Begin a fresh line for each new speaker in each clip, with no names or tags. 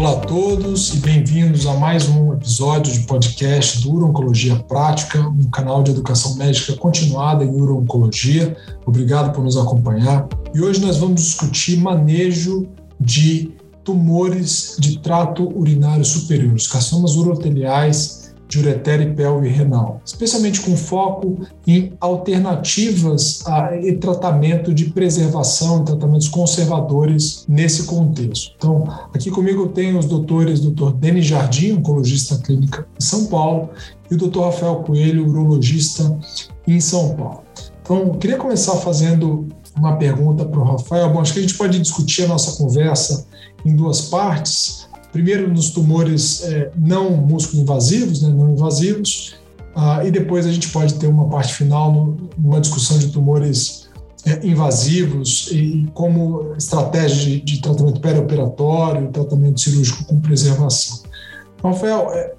Olá a todos e bem-vindos a mais um episódio de podcast do Urologia Prática, um canal de educação médica continuada em urologia. Obrigado por nos acompanhar. E hoje nós vamos discutir manejo de tumores de trato urinário superior, os carcinomas uroteliais de ureter e pelve renal, especialmente com foco em alternativas a, e tratamento de preservação, tratamentos conservadores nesse contexto. Então, aqui comigo eu tenho os doutores, Dr. Denis Jardim, oncologista clínica em São Paulo, e o Dr. Rafael Coelho, urologista em São Paulo. Então, eu queria começar fazendo uma pergunta para o Rafael. Bom, acho que a gente pode discutir a nossa conversa em duas partes primeiro nos tumores é, não músculo invasivos, né, não invasivos, ah, e depois a gente pode ter uma parte final no, numa discussão de tumores é, invasivos e como estratégia de, de tratamento perioperatório, tratamento cirúrgico com preservação. Rafael, é,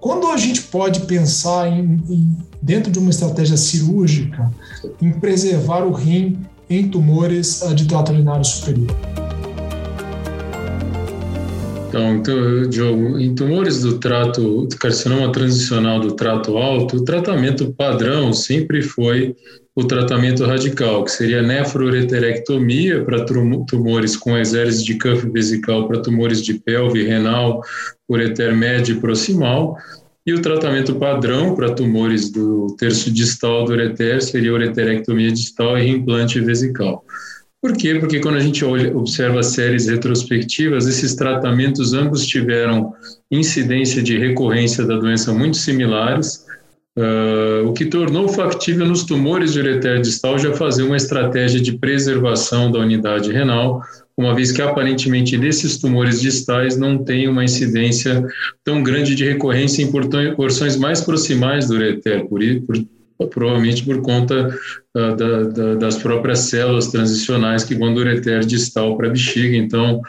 quando a gente pode pensar em, em, dentro de uma estratégia cirúrgica em preservar o rim em tumores ah, de trato urinário superior?
Então, Diogo, em tumores do trato, carcinoma transicional do trato alto, o tratamento padrão sempre foi o tratamento radical, que seria nefroureterectomia para tumores com exército de cuff vesical, para tumores de pelve, renal, ureter médio e proximal, e o tratamento padrão para tumores do terço distal do ureter seria ureterectomia distal e implante vesical. Por quê? Porque quando a gente olha, observa séries retrospectivas, esses tratamentos ambos tiveram incidência de recorrência da doença muito similares, uh, o que tornou factível nos tumores de ureter distal já fazer uma estratégia de preservação da unidade renal, uma vez que aparentemente nesses tumores distais não tem uma incidência tão grande de recorrência em porções mais proximais do ureter, por, por provavelmente por conta uh, da, da, das próprias células transicionais que vão do ureter distal para a bexiga. Então,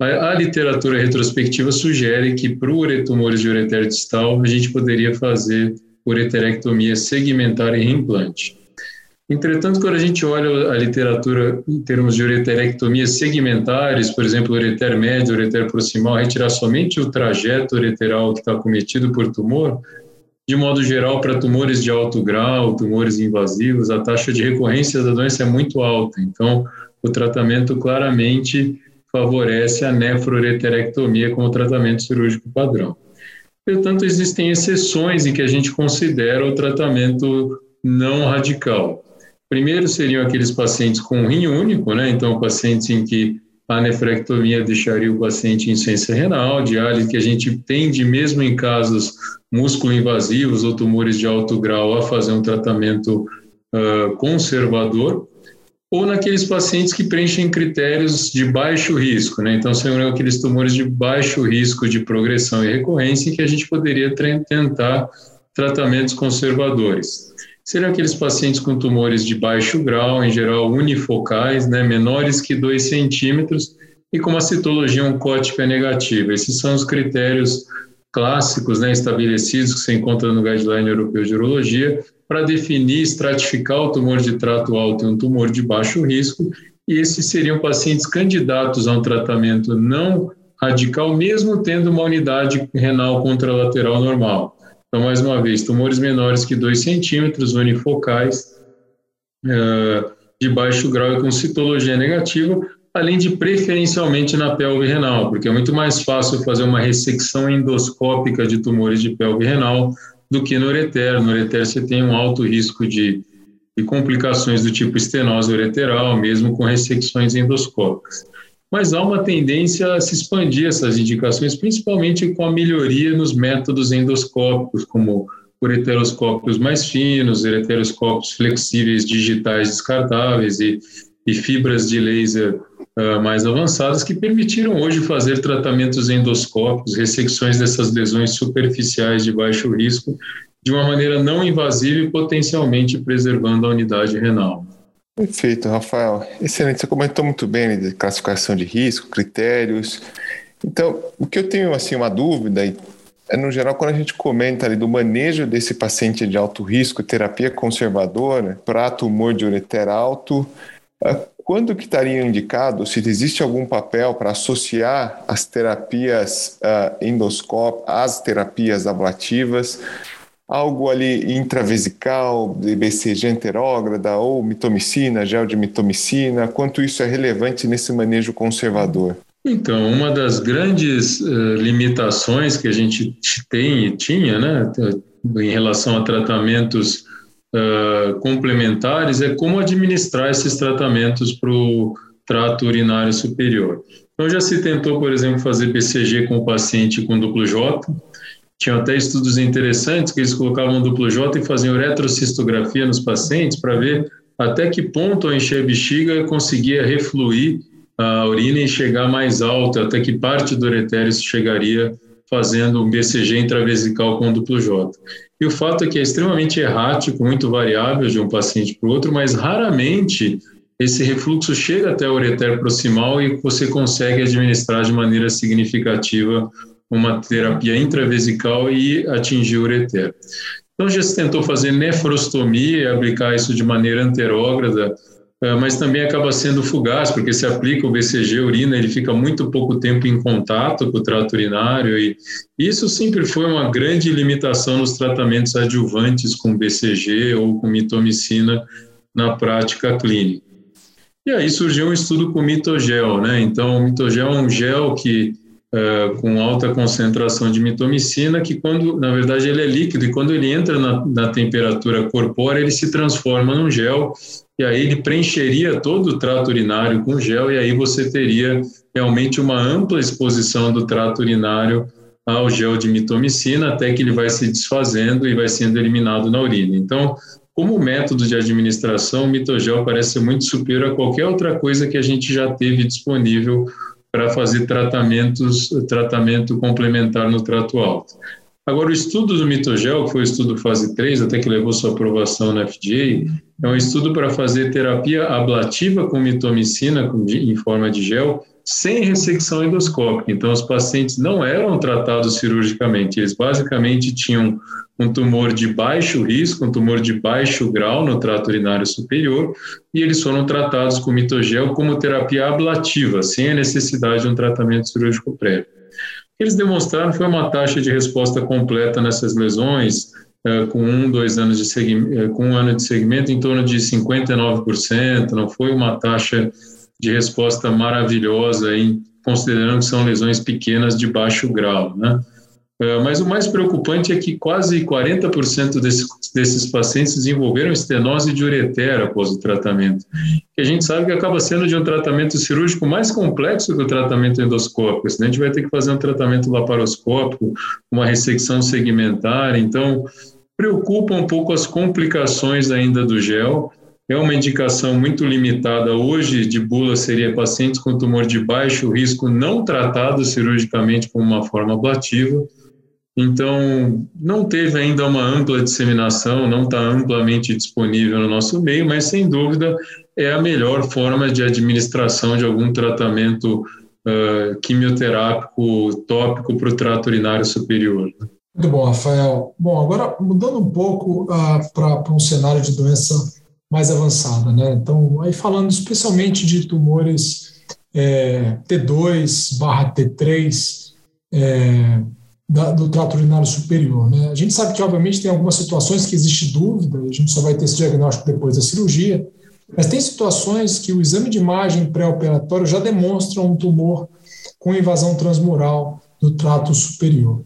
a, a, literatura retrospectiva sugere que para os tumores de ureter distal, a gente poderia fazer ureterectomia segmentar e reimplante. Entretanto, quando a gente olha a literatura em termos de ureterectomias segmentares, por exemplo, ureter médio, ureter proximal, retirar somente o trajeto ureteral que está cometido por tumor, de modo geral, para tumores de alto grau, tumores invasivos, a taxa de recorrência da doença é muito alta. Então, o tratamento claramente favorece a nefroureterectomia como tratamento cirúrgico padrão. Portanto, existem exceções em que a gente considera o tratamento não radical. Primeiro seriam aqueles pacientes com rim único, né? Então, pacientes em que a nefrectomia deixaria o paciente em insuficiência renal, diálise que a gente tende, mesmo em casos músculo-invasivos ou tumores de alto grau, a fazer um tratamento uh, conservador, ou naqueles pacientes que preenchem critérios de baixo risco, né? Então, seriam aqueles tumores de baixo risco de progressão e recorrência em que a gente poderia tentar tratamentos conservadores seriam aqueles pacientes com tumores de baixo grau, em geral unifocais, né, menores que 2 centímetros e com uma citologia oncótica negativa. Esses são os critérios clássicos né, estabelecidos que se encontra no Guideline Europeu de Urologia para definir, estratificar o tumor de trato alto e um tumor de baixo risco, e esses seriam pacientes candidatos a um tratamento não radical, mesmo tendo uma unidade renal contralateral normal. Então, mais uma vez, tumores menores que 2 centímetros, unifocais, uh, de baixo grau e com citologia negativa, além de preferencialmente na pelve renal, porque é muito mais fácil fazer uma ressecção endoscópica de tumores de pelve renal do que no ureter. No ureter você tem um alto risco de, de complicações do tipo estenose ureteral, mesmo com ressecções endoscópicas mas há uma tendência a se expandir essas indicações, principalmente com a melhoria nos métodos endoscópicos, como ureteroscópios mais finos, ureteroscópios flexíveis digitais descartáveis e, e fibras de laser uh, mais avançadas que permitiram hoje fazer tratamentos endoscópicos, ressecções dessas lesões superficiais de baixo risco, de uma maneira não invasiva e potencialmente preservando a unidade renal.
Perfeito, Rafael. Excelente. Você comentou muito bem né, de classificação de risco, critérios. Então, o que eu tenho assim uma dúvida é no geral quando a gente comenta ali do manejo desse paciente de alto risco, terapia conservadora para tumor de ureter alto, quando que estaria indicado, se existe algum papel para associar as terapias uh, endoscópicas às terapias ablativas, algo ali intravesical, BCG enterógrada ou mitomicina, gel de mitomicina, quanto isso é relevante nesse manejo conservador?
Então, uma das grandes uh, limitações que a gente tem e tinha, né, em relação a tratamentos uh, complementares, é como administrar esses tratamentos para o trato urinário superior. Então, já se tentou, por exemplo, fazer BCG com o paciente com duplo J, tinham até estudos interessantes que eles colocavam duplo J e faziam retrocistografia nos pacientes para ver até que ponto a bexiga conseguia refluir a urina e chegar mais alta, até que parte do uretério chegaria fazendo um BCG intravesical com duplo J. E o fato é que é extremamente errático, muito variável de um paciente para o outro, mas raramente esse refluxo chega até o ureter proximal e você consegue administrar de maneira significativa uma terapia intravesical e atingir o ureter. Então já se tentou fazer nefrostomia aplicar isso de maneira anterógrada, eh, mas também acaba sendo fugaz, porque se aplica o BCG urina, ele fica muito pouco tempo em contato com o trato urinário, e isso sempre foi uma grande limitação nos tratamentos adjuvantes com BCG ou com mitomicina na prática clínica. E aí surgiu um estudo com mitogel, né? Então, o mitogel é um gel que Uh, com alta concentração de mitomicina, que quando, na verdade, ele é líquido e quando ele entra na, na, temperatura corpórea, ele se transforma num gel e aí ele preencheria todo o trato urinário com gel e aí você teria realmente uma ampla exposição do trato urinário ao gel de mitomicina até que ele vai se desfazendo e vai sendo eliminado na urina. Então, como método de administração, o mitogel parece muito superior a qualquer outra coisa que a gente já teve disponível para fazer tratamentos, tratamento complementar no trato alto. Agora, o estudo do mitogel, que foi o estudo fase 3, até que levou sua aprovação na FDA, é um estudo para fazer terapia ablativa com mitomicina em forma de gel, sem ressecção endoscópica. Então, os pacientes não eram tratados cirurgicamente, eles basicamente tinham um tumor de baixo risco, um tumor de baixo grau no trato urinário superior, e eles foram tratados com mitogel como terapia ablativa, sem a necessidade de um tratamento cirúrgico prévio. O que eles demonstraram foi uma taxa de resposta completa nessas lesões, eh, com um, dois anos de segmento, eh, com um ano de segmento, em torno de 59%, não foi uma taxa de resposta maravilhosa, considerando que são lesões pequenas de baixo grau, né? É, mas o mais preocupante é que quase 40% desses, desses pacientes desenvolveram estenose de ureter após o tratamento. E a gente sabe que acaba sendo de um tratamento cirúrgico mais complexo que o tratamento endoscópico. A gente vai ter que fazer um tratamento laparoscópico, uma ressecção segmentar. Então, preocupa um pouco as complicações ainda do gel. É uma indicação muito limitada hoje de bula seria pacientes com tumor de baixo risco não tratados cirurgicamente com uma forma ablativa então, não teve ainda uma ampla disseminação, não está amplamente disponível no nosso meio, mas sem dúvida é a melhor forma de administração de algum tratamento uh, quimioterápico tópico para o trato urinário superior.
Muito bom, Rafael. Bom, agora mudando um pouco uh, para um cenário de doença mais avançada, né? Então, aí falando especialmente de tumores é, T2 barra T3, é, da, do trato urinário superior. Né? A gente sabe que, obviamente, tem algumas situações que existe dúvida, a gente só vai ter esse diagnóstico depois da cirurgia, mas tem situações que o exame de imagem pré-operatório já demonstra um tumor com invasão transmural do trato superior.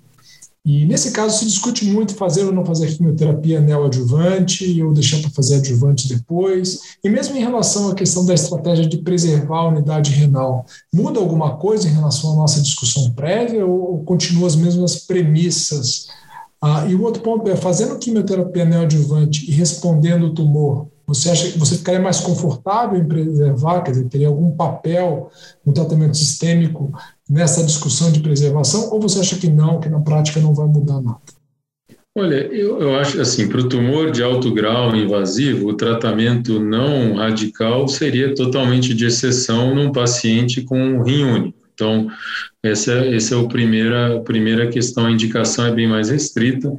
E nesse caso se discute muito fazer ou não fazer quimioterapia neoadjuvante ou deixar para fazer adjuvante depois. E mesmo em relação à questão da estratégia de preservar a unidade renal, muda alguma coisa em relação à nossa discussão prévia ou continua as mesmas premissas? Ah, e o outro ponto é, fazendo quimioterapia neoadjuvante e respondendo o tumor, você acha que você ficaria mais confortável em preservar, quer dizer, teria algum papel no tratamento sistêmico nessa discussão de preservação, ou você acha que não, que na prática não vai mudar nada?
Olha, eu, eu acho assim, para o tumor de alto grau invasivo, o tratamento não radical seria totalmente de exceção num paciente com um rim único. Então, essa, essa é a primeira, primeira questão, a indicação é bem mais restrita.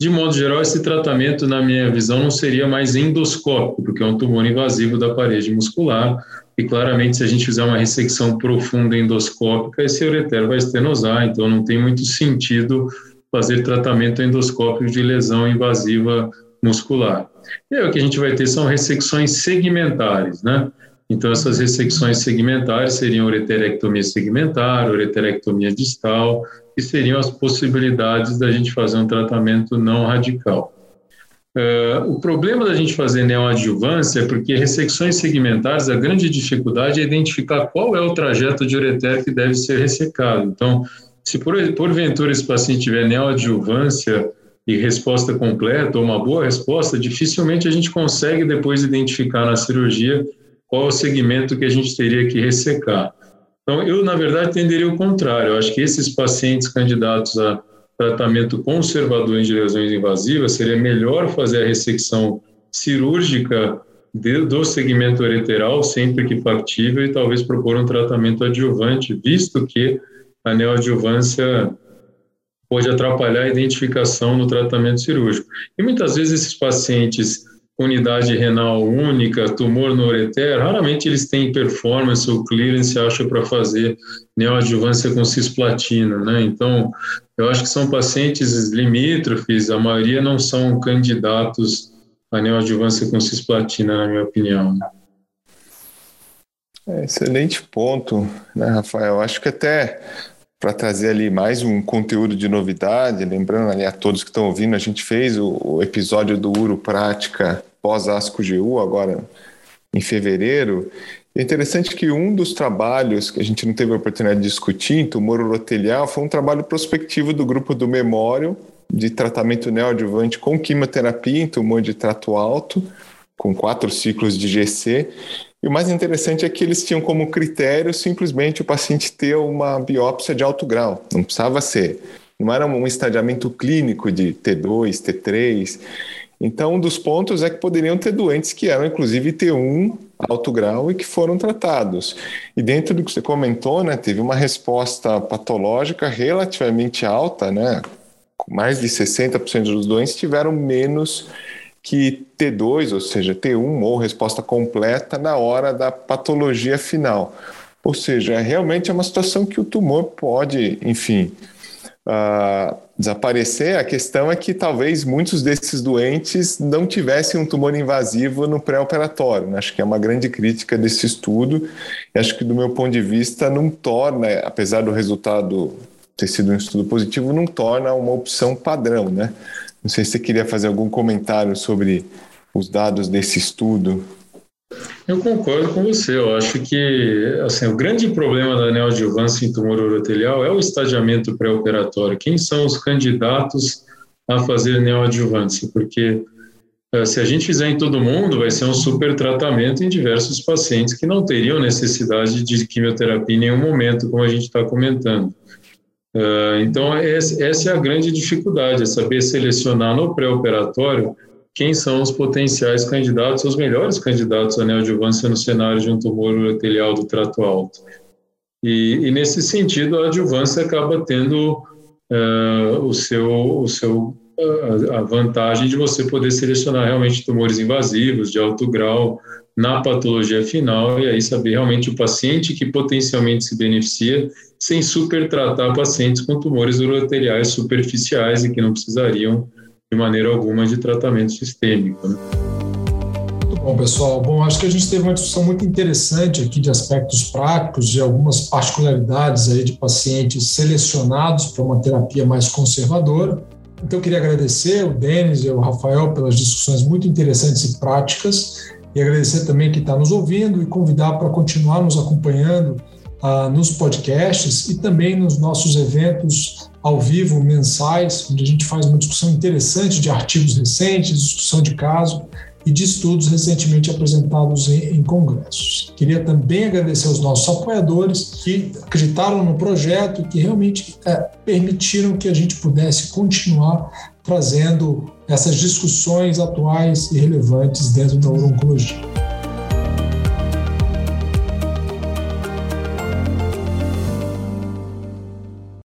De modo geral, esse tratamento, na minha visão, não seria mais endoscópico, porque é um tumor invasivo da parede muscular. E claramente se a gente fizer uma ressecção profunda endoscópica, esse ureter vai estenosar, então não tem muito sentido fazer tratamento endoscópico de lesão invasiva muscular. E aí o que a gente vai ter são ressecções segmentares, né? Então, essas ressecções segmentares seriam ureterectomia segmentar, ureterectomia distal, que seriam as possibilidades da gente fazer um tratamento não radical. Uh, o problema da gente fazer neoadjuvância é porque ressecções segmentares, a grande dificuldade é identificar qual é o trajeto de ureter que deve ser ressecado. Então, se por, porventura esse paciente tiver neoadjuvância e resposta completa, ou uma boa resposta, dificilmente a gente consegue depois identificar na cirurgia qual o segmento que a gente teria que ressecar. Então, eu, na verdade, tenderia o contrário. Eu acho que esses pacientes candidatos a tratamento conservador de lesões invasivas, seria melhor fazer a ressecção cirúrgica de, do segmento ureteral, sempre que factível, e talvez propor um tratamento adjuvante, visto que a neoadjuvância pode atrapalhar a identificação no tratamento cirúrgico. E muitas vezes esses pacientes unidade renal única, tumor no ureter, raramente eles têm performance ou clearance, acho, para fazer neoadjuvância com cisplatina, né? Então, eu acho que são pacientes limítrofes, a maioria não são candidatos a neoadjuvância com cisplatina, na minha opinião.
É, excelente ponto, né, Rafael? Acho que até para trazer ali mais um conteúdo de novidade, lembrando ali a todos que estão ouvindo, a gente fez o, o episódio do Uro Prática pós-ASCO GU, agora em fevereiro. É interessante que um dos trabalhos que a gente não teve a oportunidade de discutir em tumor urotelial foi um trabalho prospectivo do grupo do Memório de tratamento neoadjuvante com quimioterapia em tumor de trato alto, com quatro ciclos de GC. E o mais interessante é que eles tinham como critério simplesmente o paciente ter uma biópsia de alto grau. Não precisava ser. Não era um estadiamento clínico de T2, T3. Então, um dos pontos é que poderiam ter doentes que eram, inclusive, T1 alto grau e que foram tratados. E dentro do que você comentou, né, teve uma resposta patológica relativamente alta, né? Mais de 60% dos doentes tiveram menos que T2, ou seja, T1 ou resposta completa na hora da patologia final. Ou seja, realmente é uma situação que o tumor pode, enfim, uh, desaparecer. A questão é que talvez muitos desses doentes não tivessem um tumor invasivo no pré-operatório. Né? Acho que é uma grande crítica desse estudo. E acho que, do meu ponto de vista, não torna, apesar do resultado ter sido um estudo positivo, não torna uma opção padrão. Né? Não sei se você queria fazer algum comentário sobre os dados desse estudo.
Eu concordo com você. Eu acho que assim, o grande problema da neoadjuvância em tumor urotelial é o estadiamento pré-operatório. Quem são os candidatos a fazer neoadjuvância? Porque eh, se a gente fizer em todo mundo, vai ser um super tratamento em diversos pacientes que não teriam necessidade de quimioterapia em nenhum momento, como a gente está comentando. Eh, então, essa é a grande dificuldade, é saber selecionar no pré-operatório quem são os potenciais candidatos, os melhores candidatos à neoadjuvância no cenário de um tumor urotelial do trato alto. E, e nesse sentido, a adjuvância acaba tendo uh, o seu, o seu, uh, a vantagem de você poder selecionar realmente tumores invasivos de alto grau na patologia final e aí saber realmente o paciente que potencialmente se beneficia sem supertratar pacientes com tumores uroteliais superficiais e que não precisariam de maneira alguma de tratamento sistêmico. Né?
Muito bom, pessoal. Bom, acho que a gente teve uma discussão muito interessante aqui de aspectos práticos, de algumas particularidades aí de pacientes selecionados para uma terapia mais conservadora. Então, eu queria agradecer o Denis e o Rafael pelas discussões muito interessantes e práticas, e agradecer também quem está nos ouvindo e convidar para continuar nos acompanhando ah, nos podcasts e também nos nossos eventos ao vivo mensais, onde a gente faz uma discussão interessante de artigos recentes, discussão de caso e de estudos recentemente apresentados em, em, congressos. Queria também agradecer aos nossos apoiadores que acreditaram no projeto e que realmente é, permitiram que a gente pudesse continuar trazendo essas discussões atuais e relevantes dentro da oncologia.